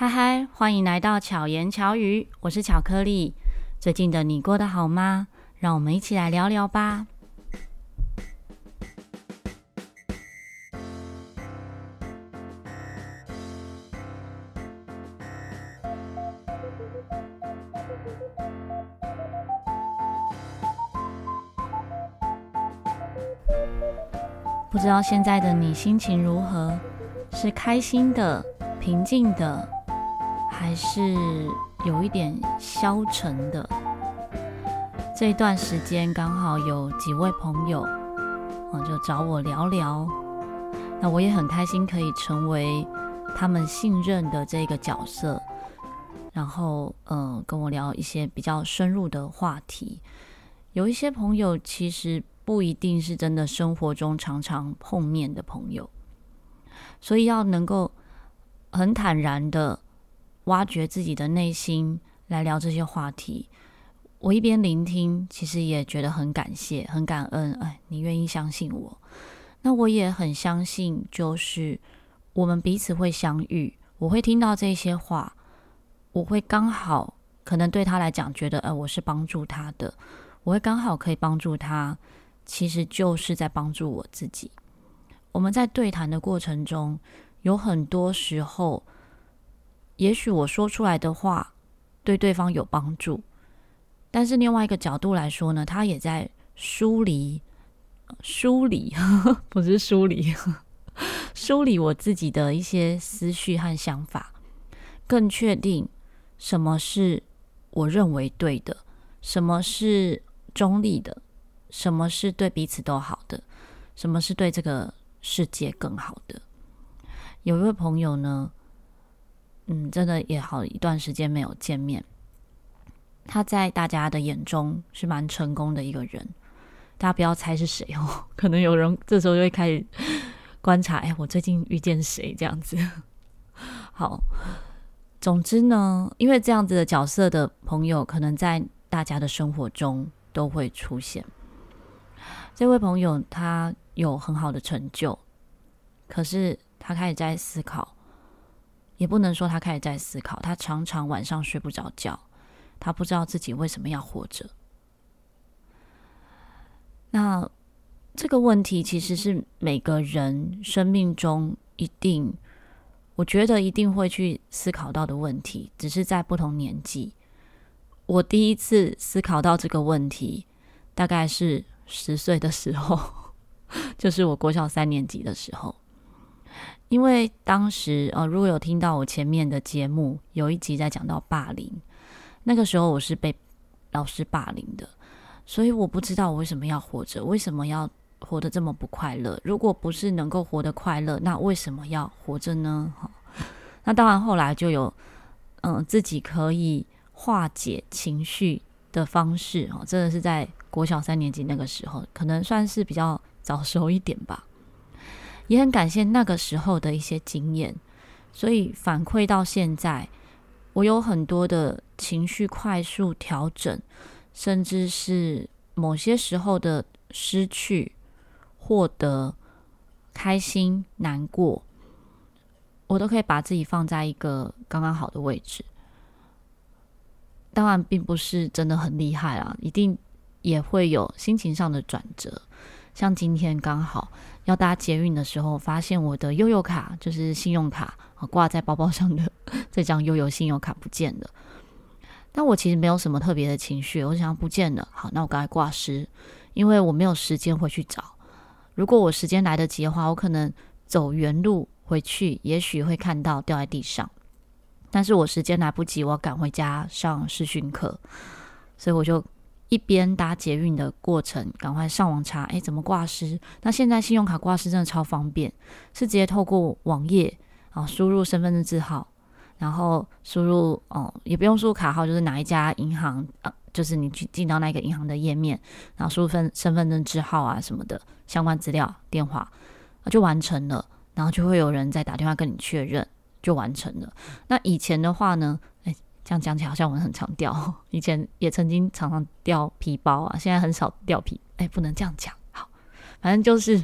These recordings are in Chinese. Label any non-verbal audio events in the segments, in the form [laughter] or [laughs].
嗨嗨，欢迎来到巧言巧语，我是巧克力。最近的你过得好吗？让我们一起来聊聊吧。不知道现在的你心情如何？是开心的、平静的？还是有一点消沉的。这一段时间刚好有几位朋友，啊，就找我聊聊。那我也很开心可以成为他们信任的这个角色，然后，嗯，跟我聊一些比较深入的话题。有一些朋友其实不一定是真的生活中常常碰面的朋友，所以要能够很坦然的。挖掘自己的内心来聊这些话题，我一边聆听，其实也觉得很感谢、很感恩。哎，你愿意相信我，那我也很相信，就是我们彼此会相遇。我会听到这些话，我会刚好可能对他来讲，觉得呃，我是帮助他的，我会刚好可以帮助他，其实就是在帮助我自己。我们在对谈的过程中，有很多时候。也许我说出来的话对对方有帮助，但是另外一个角度来说呢，他也在梳理、梳理，[laughs] 不是梳理，[laughs] 梳理我自己的一些思绪和想法，更确定什么是我认为对的，什么是中立的，什么是对彼此都好的，什么是对这个世界更好的。有一位朋友呢。嗯，真的也好一段时间没有见面。他在大家的眼中是蛮成功的一个人，大家不要猜是谁哦。可能有人这时候就会开始观察，哎，我最近遇见谁这样子。好，总之呢，因为这样子的角色的朋友，可能在大家的生活中都会出现。这位朋友他有很好的成就，可是他开始在思考。也不能说他开始在思考，他常常晚上睡不着觉，他不知道自己为什么要活着。那这个问题其实是每个人生命中一定，我觉得一定会去思考到的问题，只是在不同年纪。我第一次思考到这个问题，大概是十岁的时候，[laughs] 就是我国小三年级的时候。因为当时呃，如果有听到我前面的节目，有一集在讲到霸凌，那个时候我是被老师霸凌的，所以我不知道我为什么要活着，为什么要活得这么不快乐？如果不是能够活得快乐，那为什么要活着呢？哈，那当然后来就有嗯、自己可以化解情绪的方式哈，真的是在国小三年级那个时候，可能算是比较早熟一点吧。也很感谢那个时候的一些经验，所以反馈到现在，我有很多的情绪快速调整，甚至是某些时候的失去、获得、开心、难过，我都可以把自己放在一个刚刚好的位置。当然，并不是真的很厉害啊，一定也会有心情上的转折。像今天刚好要搭捷运的时候，发现我的悠游卡，就是信用卡挂在包包上的 [laughs] 这张悠游信用卡不见了。但我其实没有什么特别的情绪，我想不见了，好，那我赶快挂失，因为我没有时间回去找。如果我时间来得及的话，我可能走原路回去，也许会看到掉在地上。但是我时间来不及，我要赶回家上试训课，所以我就。一边搭捷运的过程，赶快上网查，哎，怎么挂失？那现在信用卡挂失真的超方便，是直接透过网页啊，输入身份证字号，然后输入哦，也不用输入卡号，就是哪一家银行啊，就是你去进到那个银行的页面，然后输入份身份证字号啊什么的相关资料、电话，啊，就完成了，然后就会有人再打电话跟你确认，就完成了。那以前的话呢？这样讲起来好像我们很常掉，以前也曾经常常掉皮包啊，现在很少掉皮。哎，不能这样讲。好，反正就是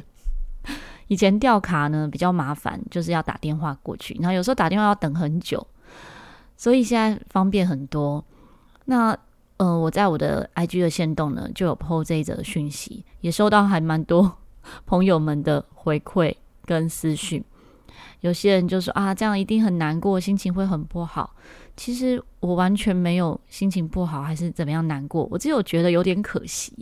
以前掉卡呢比较麻烦，就是要打电话过去，然后有时候打电话要等很久。所以现在方便很多。那呃，我在我的 IG 的线动呢，就有 po 这一则讯息，也收到还蛮多 [laughs] 朋友们的回馈跟私讯。有些人就说啊，这样一定很难过，心情会很不好。其实我完全没有心情不好，还是怎么样难过，我只有觉得有点可惜，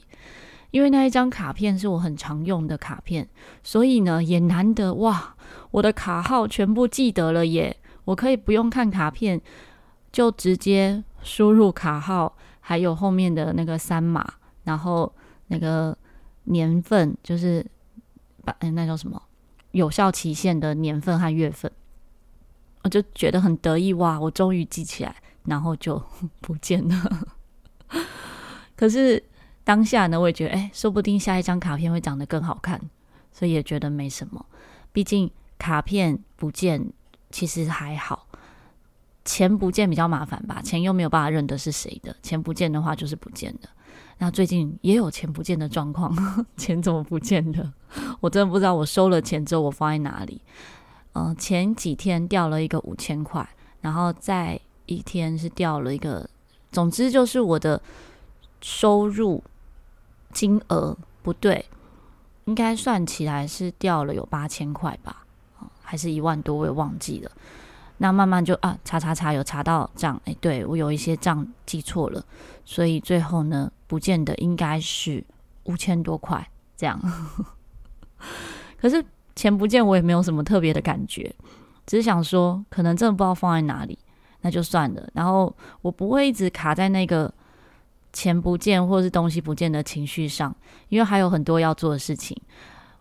因为那一张卡片是我很常用的卡片，所以呢也难得哇，我的卡号全部记得了耶，我可以不用看卡片，就直接输入卡号，还有后面的那个三码，然后那个年份就是把那叫什么？有效期限的年份和月份，我就觉得很得意哇！我终于记起来，然后就 [laughs] 不见了。[laughs] 可是当下呢，我也觉得，哎，说不定下一张卡片会长得更好看，所以也觉得没什么。毕竟卡片不见其实还好，钱不见比较麻烦吧？钱又没有办法认得是谁的，钱不见的话就是不见的。那最近也有钱不见的状况，[laughs] 钱怎么不见的？我真的不知道。我收了钱之后，我放在哪里？嗯、前几天掉了一个五千块，然后再一天是掉了一个，总之就是我的收入金额不对，应该算起来是掉了有八千块吧，还是一万多，我也忘记了。那慢慢就啊，查查查，有查到账，哎，对，我有一些账记错了，所以最后呢，不见得应该是五千多块这样。[laughs] 可是钱不见，我也没有什么特别的感觉，只是想说，可能真的不知道放在哪里，那就算了。然后我不会一直卡在那个钱不见或是东西不见的情绪上，因为还有很多要做的事情。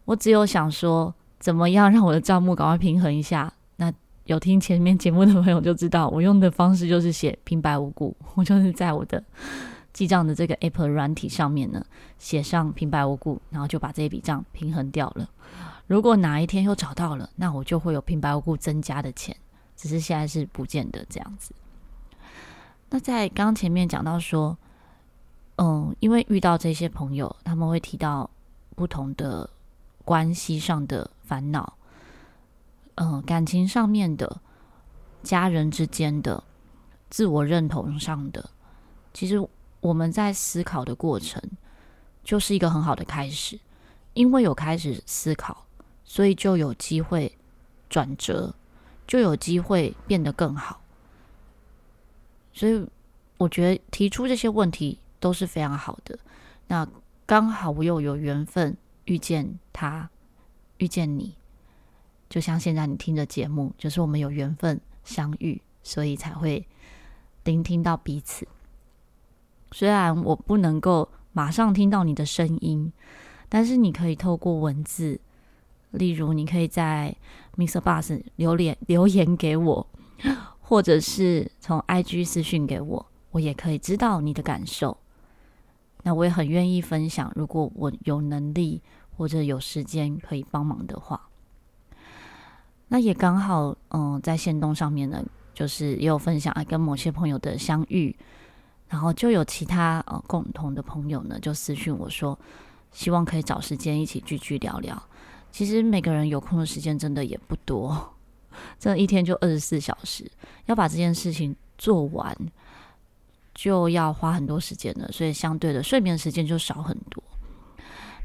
我只有想说，怎么样让我的账目赶快平衡一下。那有听前面节目的朋友就知道，我用的方式就是写平白无故，我就是在我的记账的这个 Apple 软体上面呢，写上平白无故，然后就把这一笔账平衡掉了。如果哪一天又找到了，那我就会有平白无故增加的钱，只是现在是不见得这样子。那在刚前面讲到说，嗯，因为遇到这些朋友，他们会提到不同的关系上的烦恼。嗯、感情上面的、家人之间的、自我认同上的，其实我们在思考的过程，就是一个很好的开始。因为有开始思考，所以就有机会转折，就有机会变得更好。所以我觉得提出这些问题都是非常好的。那刚好我又有缘分遇见他，遇见你。就像现在你听的节目，就是我们有缘分相遇，所以才会聆听到彼此。虽然我不能够马上听到你的声音，但是你可以透过文字，例如你可以在 Mr. Bus 留言留言给我，或者是从 IG 私讯给我，我也可以知道你的感受。那我也很愿意分享，如果我有能力或者有时间可以帮忙的话。那也刚好，嗯，在线动上面呢，就是也有分享啊，跟某些朋友的相遇，然后就有其他呃共同的朋友呢，就私讯我说，希望可以找时间一起聚聚聊聊。其实每个人有空的时间真的也不多，[laughs] 这一天就二十四小时，要把这件事情做完，就要花很多时间了，所以相对的睡眠时间就少很多。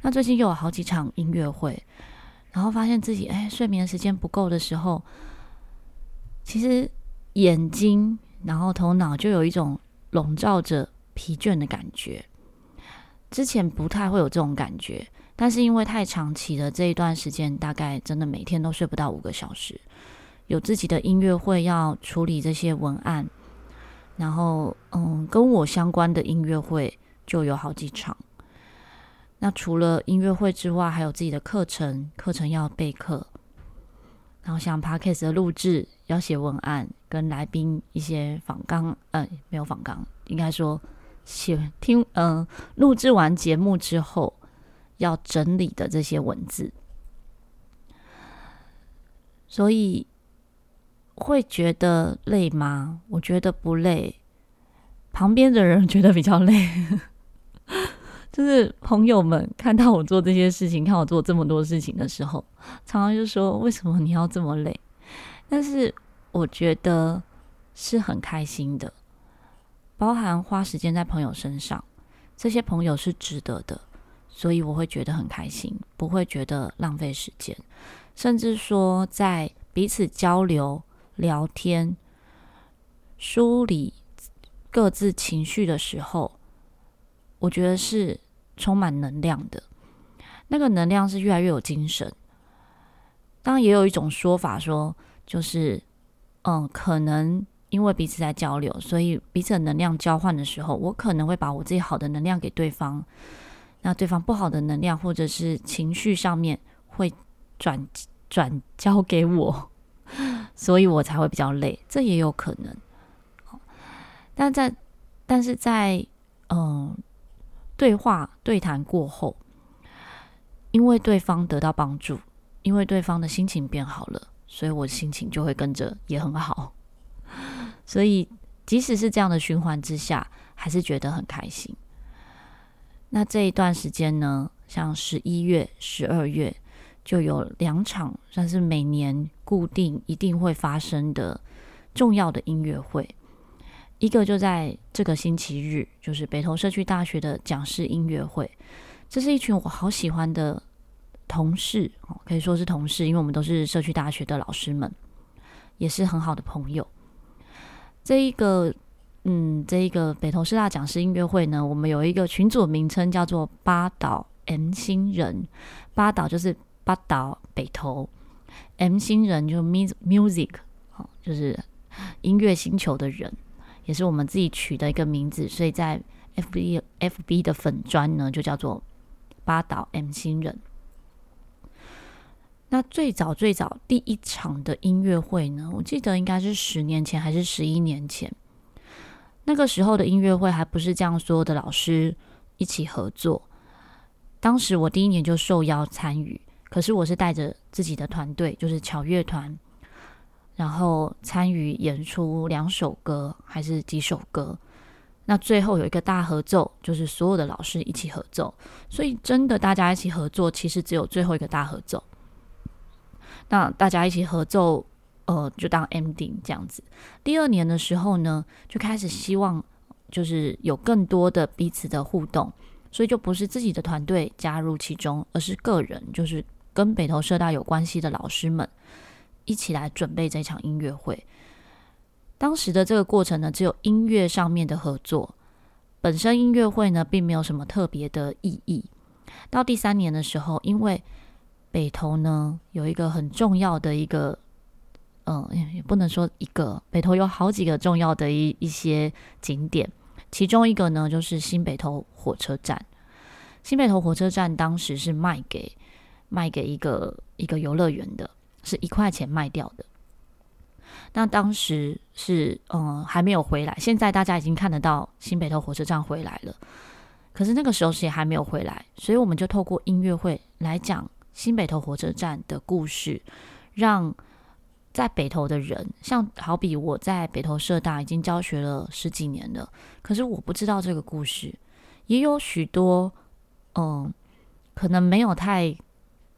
那最近又有好几场音乐会。然后发现自己哎，睡眠时间不够的时候，其实眼睛，然后头脑就有一种笼罩着疲倦的感觉。之前不太会有这种感觉，但是因为太长期的这一段时间，大概真的每天都睡不到五个小时。有自己的音乐会要处理这些文案，然后嗯，跟我相关的音乐会就有好几场。那除了音乐会之外，还有自己的课程，课程要备课，然后像 Podcast 的录制，要写文案，跟来宾一些访纲，嗯、呃，没有访纲，应该说写听，嗯、录制完节目之后要整理的这些文字，所以会觉得累吗？我觉得不累，旁边的人觉得比较累。[laughs] 就是朋友们看到我做这些事情，看我做这么多事情的时候，常常就说：“为什么你要这么累？”但是我觉得是很开心的，包含花时间在朋友身上，这些朋友是值得的，所以我会觉得很开心，不会觉得浪费时间，甚至说在彼此交流、聊天、梳理各自情绪的时候，我觉得是充满能量的，那个能量是越来越有精神。当然，也有一种说法说，就是嗯，可能。因为彼此在交流，所以彼此的能量交换的时候，我可能会把我自己好的能量给对方，那对方不好的能量或者是情绪上面会转转交给我，[laughs] 所以我才会比较累，这也有可能。但在但是在嗯对话对谈过后，因为对方得到帮助，因为对方的心情变好了，所以我心情就会跟着也很好。[laughs] 所以，即使是这样的循环之下，还是觉得很开心。那这一段时间呢，像十一月、十二月，就有两场算是每年固定一定会发生的重要的音乐会。一个就在这个星期日，就是北投社区大学的讲师音乐会。这是一群我好喜欢的同事，可以说是同事，因为我们都是社区大学的老师们，也是很好的朋友。这一个，嗯，这一个北投师大讲师音乐会呢，我们有一个群组名称叫做“八岛 M 星人”，八岛就是八岛北投，M 星人就 music，就是音乐星球的人，也是我们自己取的一个名字，所以在 FB FB 的粉专呢，就叫做八岛 M 星人。那最早最早第一场的音乐会呢，我记得应该是十年前还是十一年前。那个时候的音乐会还不是这样，所有的老师一起合作。当时我第一年就受邀参与，可是我是带着自己的团队，就是巧乐团，然后参与演出两首歌还是几首歌。那最后有一个大合奏，就是所有的老师一起合奏。所以真的大家一起合作，其实只有最后一个大合奏。那大家一起合奏，呃，就当 ending 这样子。第二年的时候呢，就开始希望就是有更多的彼此的互动，所以就不是自己的团队加入其中，而是个人，就是跟北投社大有关系的老师们一起来准备这场音乐会。当时的这个过程呢，只有音乐上面的合作，本身音乐会呢并没有什么特别的意义。到第三年的时候，因为北投呢，有一个很重要的一个，嗯，也不能说一个，北投有好几个重要的一一些景点，其中一个呢就是新北投火车站。新北投火车站当时是卖给卖给一个一个游乐园的，是一块钱卖掉的。那当时是嗯还没有回来，现在大家已经看得到新北投火车站回来了，可是那个时候是也还没有回来，所以我们就透过音乐会来讲。新北投火车站的故事，让在北投的人，像好比我在北投社大已经教学了十几年了，可是我不知道这个故事，也有许多嗯，可能没有太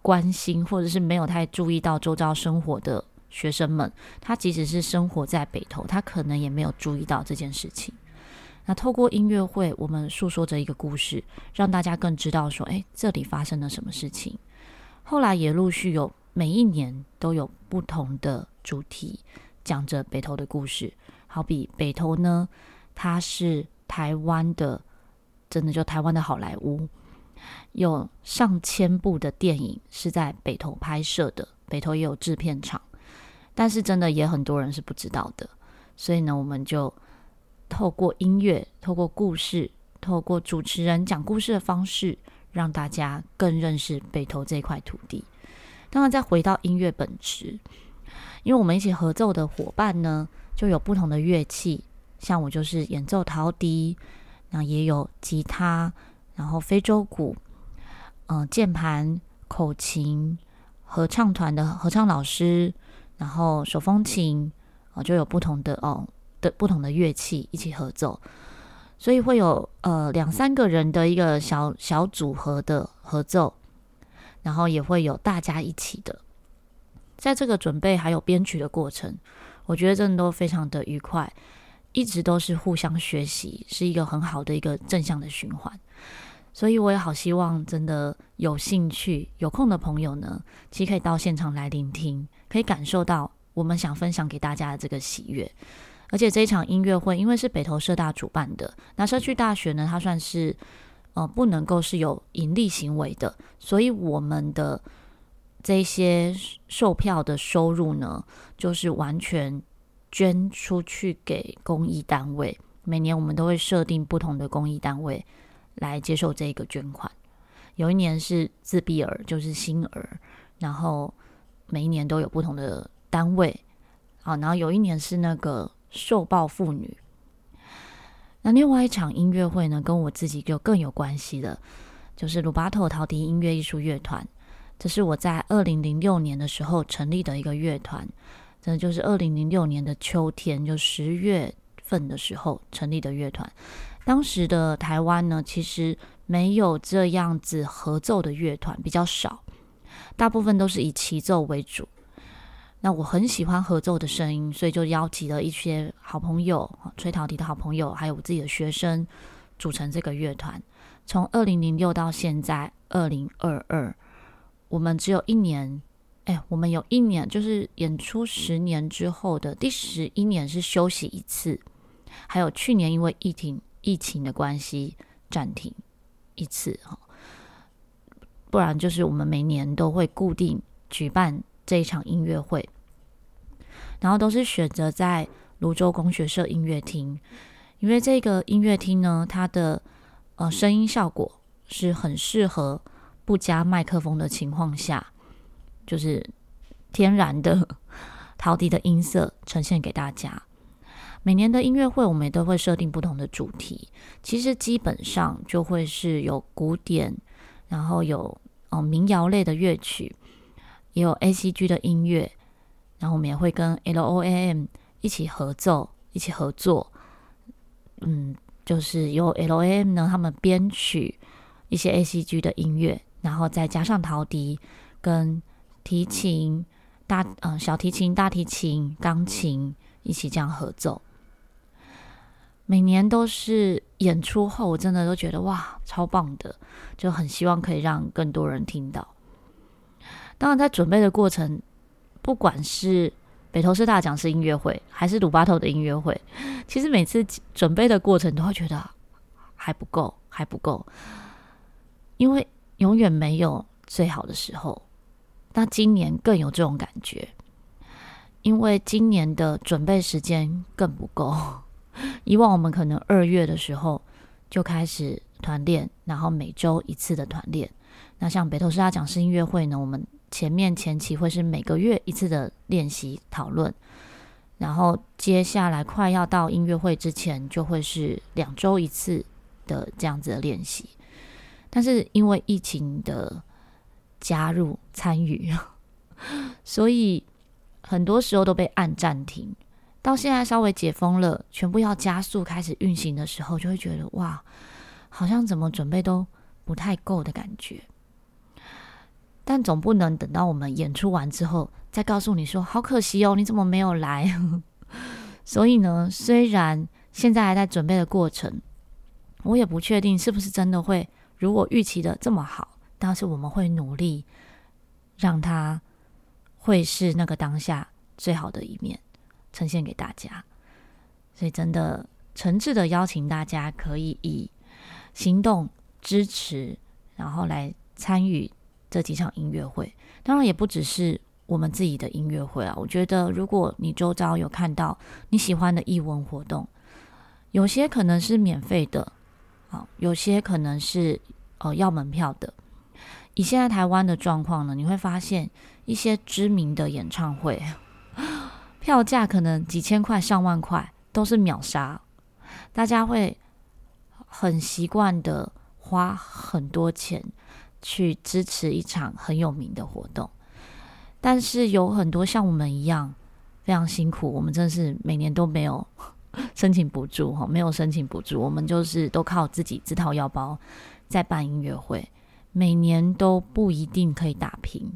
关心，或者是没有太注意到周遭生活的学生们，他即使是生活在北投，他可能也没有注意到这件事情。那透过音乐会，我们诉说着一个故事，让大家更知道说，哎，这里发生了什么事情。后来也陆续有每一年都有不同的主题，讲着北投的故事。好比北投呢，它是台湾的，真的就台湾的好莱坞，有上千部的电影是在北投拍摄的。北投也有制片厂，但是真的也很多人是不知道的。所以呢，我们就透过音乐，透过故事，透过主持人讲故事的方式。让大家更认识北投这块土地。当然，再回到音乐本质，因为我们一起合奏的伙伴呢，就有不同的乐器，像我就是演奏陶笛，那也有吉他，然后非洲鼓，嗯、呃，键盘、口琴，合唱团的合唱老师，然后手风琴，啊、呃，就有不同的哦的不同的乐器一起合奏。所以会有呃两三个人的一个小小组合的合奏，然后也会有大家一起的，在这个准备还有编曲的过程，我觉得真的都非常的愉快，一直都是互相学习，是一个很好的一个正向的循环。所以我也好希望，真的有兴趣、有空的朋友呢，其实可以到现场来聆听，可以感受到我们想分享给大家的这个喜悦。而且这一场音乐会，因为是北投社大主办的，那社区大学呢，它算是呃不能够是有盈利行为的，所以我们的这些售票的收入呢，就是完全捐出去给公益单位。每年我们都会设定不同的公益单位。来接受这个捐款，有一年是自闭儿，就是星儿，然后每一年都有不同的单位，好，然后有一年是那个受暴妇女。那另外一场音乐会呢，跟我自己就更有关系的，就是鲁巴头陶笛音乐艺术乐团，这是我在二零零六年的时候成立的一个乐团，这就是二零零六年的秋天，就十月份的时候成立的乐团。当时的台湾呢，其实没有这样子合奏的乐团，比较少，大部分都是以齐奏为主。那我很喜欢合奏的声音，所以就邀集了一些好朋友，吹陶笛的好朋友，还有我自己的学生，组成这个乐团。从二零零六到现在二零二二，我们只有一年，哎，我们有一年就是演出十年之后的第十一年是休息一次，还有去年因为疫情。疫情的关系暂停一次哈，不然就是我们每年都会固定举办这一场音乐会，然后都是选择在泸州工学社音乐厅，因为这个音乐厅呢，它的呃声音效果是很适合不加麦克风的情况下，就是天然的 [laughs] 陶笛的音色呈现给大家。每年的音乐会，我们也都会设定不同的主题。其实基本上就会是有古典，然后有哦民谣类的乐曲，也有 ACG 的音乐，然后我们也会跟 LOAM 一起合奏，一起合作。嗯，就是由 LOAM 呢，他们编曲一些 ACG 的音乐，然后再加上陶笛跟提琴、大嗯小提琴、大提琴、钢琴一起这样合奏。每年都是演出后，我真的都觉得哇，超棒的，就很希望可以让更多人听到。当然，在准备的过程，不管是北投师大讲师音乐会，还是鲁巴头的音乐会，其实每次准备的过程都会觉得还不够，还不够，因为永远没有最好的时候。那今年更有这种感觉，因为今年的准备时间更不够。以往我们可能二月的时候就开始团练，然后每周一次的团练。那像北投师大讲师音乐会呢，我们前面前期会是每个月一次的练习讨论，然后接下来快要到音乐会之前，就会是两周一次的这样子的练习。但是因为疫情的加入参与，[laughs] 所以很多时候都被按暂停。到现在稍微解封了，全部要加速开始运行的时候，就会觉得哇，好像怎么准备都不太够的感觉。但总不能等到我们演出完之后，再告诉你说好可惜哦，你怎么没有来？[laughs] 所以呢，虽然现在还在准备的过程，我也不确定是不是真的会如我预期的这么好，但是我们会努力让它会是那个当下最好的一面。呈现给大家，所以真的诚挚的邀请大家可以以行动支持，然后来参与这几场音乐会。当然，也不只是我们自己的音乐会啊。我觉得，如果你周遭有看到你喜欢的艺文活动，有些可能是免费的，啊，有些可能是呃要门票的。以现在台湾的状况呢，你会发现一些知名的演唱会。[laughs] 票价可能几千块、上万块都是秒杀，大家会很习惯的花很多钱去支持一场很有名的活动，但是有很多像我们一样非常辛苦，我们真的是每年都没有 [laughs] 申请补助哈，没有申请补助，我们就是都靠自己自掏腰包在办音乐会，每年都不一定可以打平，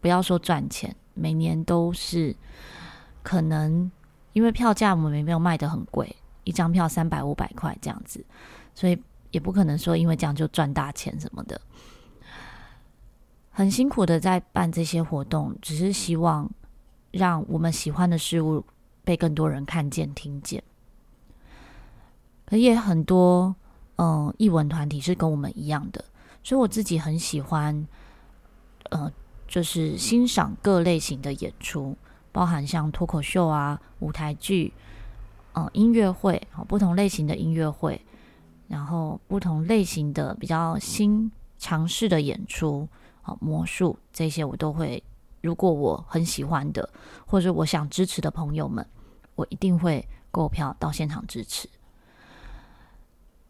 不要说赚钱，每年都是。可能因为票价我们没有卖得很贵，一张票三百五百块这样子，所以也不可能说因为这样就赚大钱什么的。很辛苦的在办这些活动，只是希望让我们喜欢的事物被更多人看见、听见。可也很多，嗯，译文团体是跟我们一样的，所以我自己很喜欢，呃，就是欣赏各类型的演出，包含像脱口秀啊、舞台剧，嗯，音乐会，不同类型的音乐会，然后不同类型的比较新尝试的演出。好魔术这些我都会，如果我很喜欢的，或者我想支持的朋友们，我一定会购票到现场支持。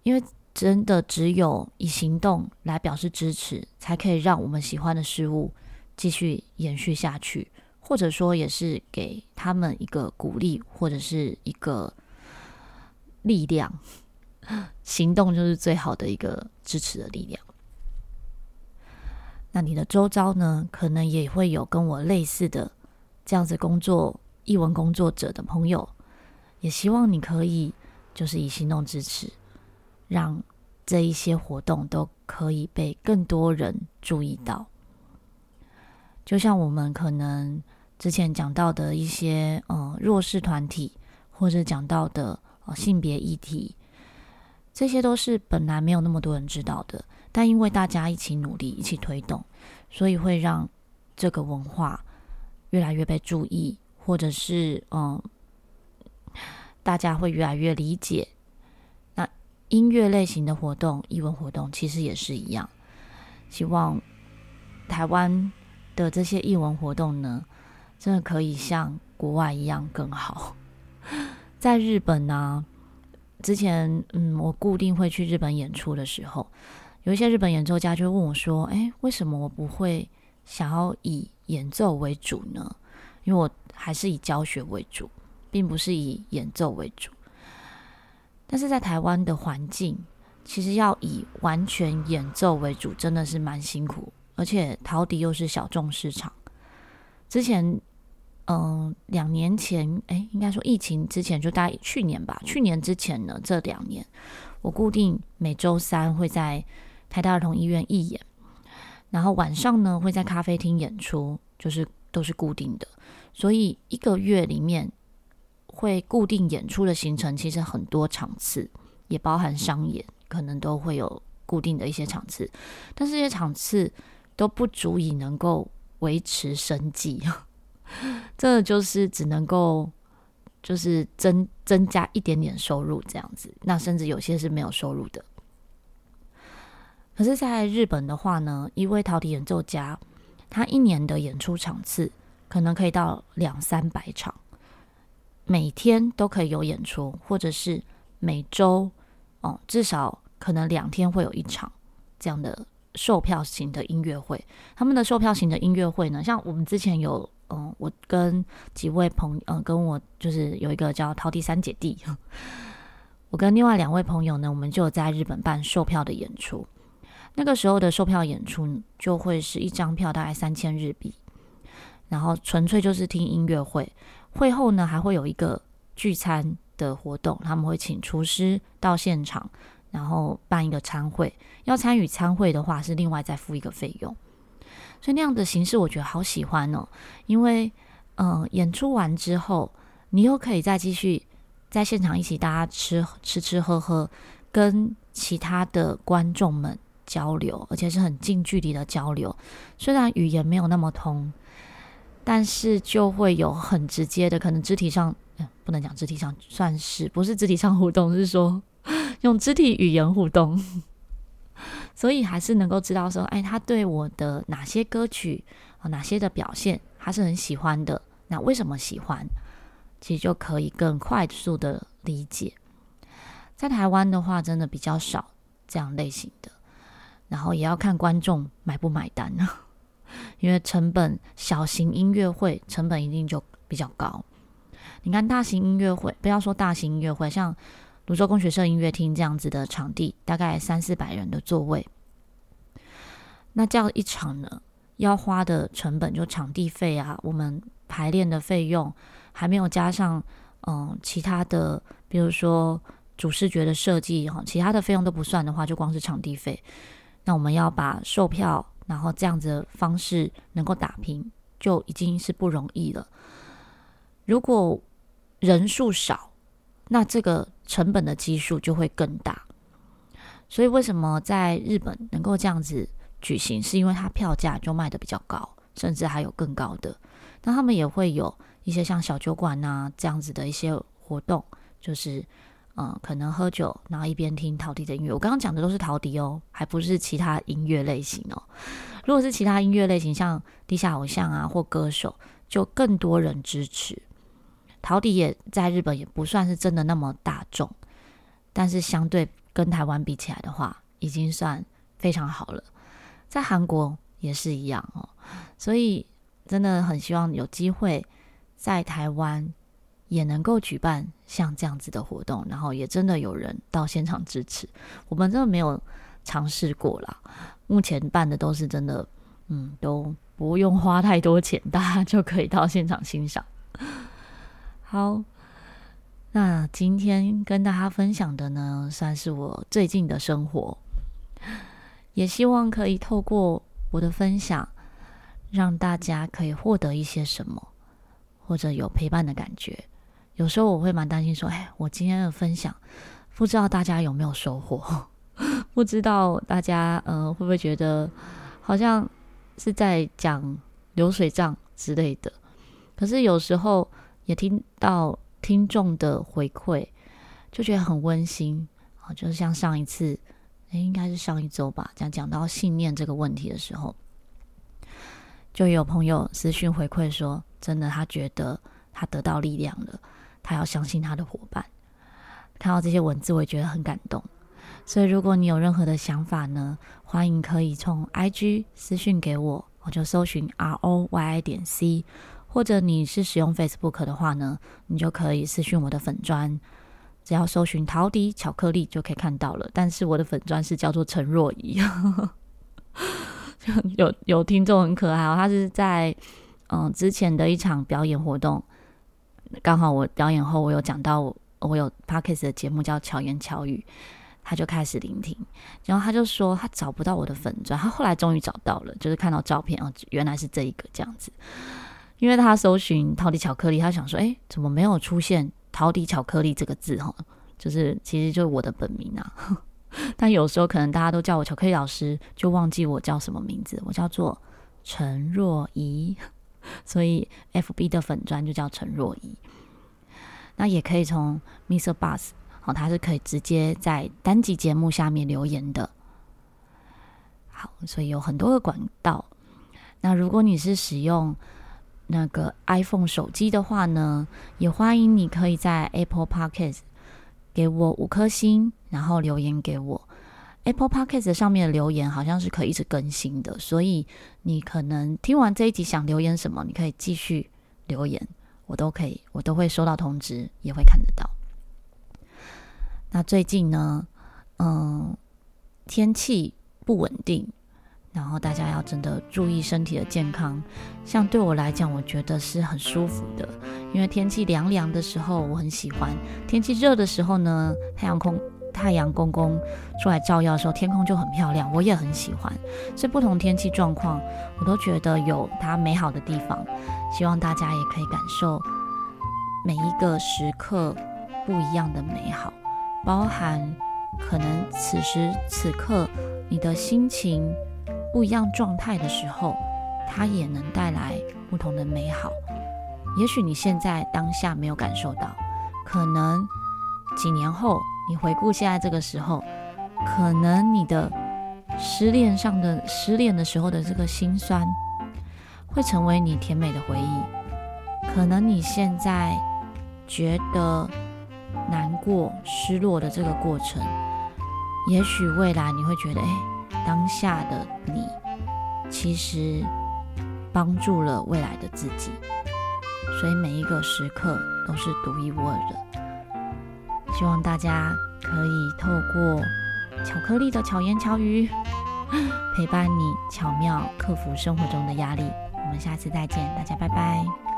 因为真的只有以行动来表示支持，才可以让我们喜欢的事物继续延续下去，或者说也是给他们一个鼓励，或者是一个力量。[laughs] 行动就是最好的一个支持的力量。那你的周遭呢，可能也会有跟我类似的这样子工作、译文工作者的朋友，也希望你可以就是以行动支持，让这一些活动都可以被更多人注意到。就像我们可能之前讲到的一些呃弱势团体，或者讲到的性别议题，这些都是本来没有那么多人知道的。但因为大家一起努力，一起推动，所以会让这个文化越来越被注意，或者是嗯，大家会越来越理解。那音乐类型的活动、艺文活动其实也是一样。希望台湾的这些艺文活动呢，真的可以像国外一样更好。在日本呢、之前嗯，我固定会去日本演出的时候。有一些日本演奏家就问我说：“诶，为什么我不会想要以演奏为主呢？因为我还是以教学为主，并不是以演奏为主。但是在台湾的环境，其实要以完全演奏为主，真的是蛮辛苦，而且陶笛又是小众市场。之前，嗯、两年前，诶，应该说疫情之前，就大概去年吧。去年之前呢，这两年，我固定每周三会在。台大儿童医院义演，然后晚上呢会在咖啡厅演出，就是都是固定的，所以一个月里面会固定演出的行程其实很多场次，也包含商演，可能都会有固定的一些场次，但是这些场次都不足以能够维持生计，这就是只能够就是增增加一点点收入这样子，那甚至有些是没有收入的。可是，在日本的话呢，一位陶笛演奏家，他一年的演出场次可能可以到两三百场，每天都可以有演出，或者是每周哦，至少可能两天会有一场这样的售票型的音乐会。他们的售票型的音乐会呢，像我们之前有，嗯，我跟几位朋，嗯，跟我就是有一个叫陶笛三姐弟，我跟另外两位朋友呢，我们就在日本办售票的演出。那个时候的售票演出就会是一张票大概三千日币，然后纯粹就是听音乐会。会后呢，还会有一个聚餐的活动，他们会请厨师到现场，然后办一个餐会。要参与餐会的话，是另外再付一个费用。所以那样的形式我觉得好喜欢哦，因为嗯、演出完之后，你又可以再继续在现场一起大家吃吃吃喝喝，跟其他的观众们。交流，而且是很近距离的交流。虽然语言没有那么通，但是就会有很直接的，可能肢体上，嗯，不能讲肢体上，算是不是肢体上互动，是说用肢体语言互动。所以还是能够知道说，哎，他对我的哪些歌曲啊，哪些的表现，他是很喜欢的。那为什么喜欢？其实就可以更快速的理解。在台湾的话，真的比较少这样类型的。然后也要看观众买不买单呢，[laughs] 因为成本小型音乐会成本一定就比较高。你看大型音乐会，不要说大型音乐会，像芦洲工学社音乐厅这样子的场地，大概三四百人的座位，那这样一场呢，要花的成本就场地费啊，我们排练的费用，还没有加上嗯其他的，比如说主视觉的设计哈，其他的费用都不算的话，就光是场地费，那我们要把售票，然后这样子的方式能够打平，就已经是不容易了。如果人数少，那这个成本的基数就会更大。所以为什么在日本能够这样子举行，是因为它票价就卖得比较高，甚至还有更高的。那他们也会有一些像小酒馆啊这样子的一些活动，就是嗯，可能喝酒，然后一边听陶笛的音乐。我刚刚讲的都是陶笛哦，还不是其他音乐类型哦。如果是其他音乐类型，像地下偶像啊或歌手，就更多人支持。陶笛也在日本也不算是真的那么大众，但是相对。跟台湾比起来的话，已经算非常好了。在韩国也是一样哦，所以真的很希望有机会在台湾也能够举办像这样子的活动，然后也真的有人到现场支持。我们真的没有尝试过啦，目前办的都是真的，嗯，都不用花太多钱，大家就可以到现场欣赏。好。那今天跟大家分享的呢，算是我最近的生活，也希望可以透过我的分享，让大家可以获得一些什么，或者有陪伴的感觉。有时候我会蛮担心说，哎，我今天的分享，不知道大家有没有收获？[laughs] 不知道大家呃会不会觉得好像是在讲流水账之类的？可是有时候也听到。听众的回馈就觉得很温馨啊，就是像上一次，诶，应该是上一周吧，讲讲到信念这个问题的时候，就有朋友私讯回馈说，真的，他觉得他得到力量了，他要相信他的伙伴。看到这些文字，我也觉得很感动。所以，如果你有任何的想法呢，欢迎可以从 IG 私讯给我，我就搜寻 R O Y I 点 C。或者你是使用 Facebook 的话呢，你就可以私讯我的粉砖，只要搜寻陶笛巧克力就可以看到了。但是我的粉砖是叫做陈若仪，[laughs] 有有听众很可爱哦，他是在嗯之前的一场表演活动，刚好我表演后我有讲到我有 Podcast 的节目叫巧言巧语，他就开始聆听，然后他就说他找不到我的粉砖，他后来终于找到了，就是看到照片哦，原来是这一个这样子。因为他搜寻陶笛巧克力，他想说：“哎，怎么没有出现陶笛巧克力这个字？哈，就是其实就是我的本名啊。[laughs] 但有时候可能大家都叫我巧克力老师，就忘记我叫什么名字。我叫做陈若仪，[laughs] 所以 FB 的粉专就叫陈若仪。那也可以从 Mr. Bus，好，他是可以直接在单集节目下面留言的。好，所以有很多个管道。那如果你是使用那个 iPhone 手机的话呢，也欢迎你可以在 Apple Podcast 给我五颗星，然后留言给我。Apple Podcast 上面的留言好像是可以一直更新的，所以你可能听完这一集想留言什么，你可以继续留言，我都可以，我都会收到通知，也会看得到。那最近呢，嗯，天气不稳定。然后大家要真的注意身体的健康，像对我来讲，我觉得是很舒服的，因为天气凉凉的时候我很喜欢，天气热的时候呢，太阳空太阳公公出来照耀的时候，天空就很漂亮，我也很喜欢。所以不同天气状况，我都觉得有它美好的地方，希望大家也可以感受每一个时刻不一样的美好，包含可能此时此刻你的心情。不一样状态的时候，它也能带来不同的美好。也许你现在当下没有感受到，可能几年后你回顾现在这个时候，可能你的失恋上的失恋的时候的这个心酸，会成为你甜美的回忆。可能你现在觉得难过、失落的这个过程，也许未来你会觉得，哎。当下的你，其实帮助了未来的自己，所以每一个时刻都是独一无二的。希望大家可以透过巧克力的巧言巧语，陪伴你巧妙克服生活中的压力。我们下次再见，大家拜拜。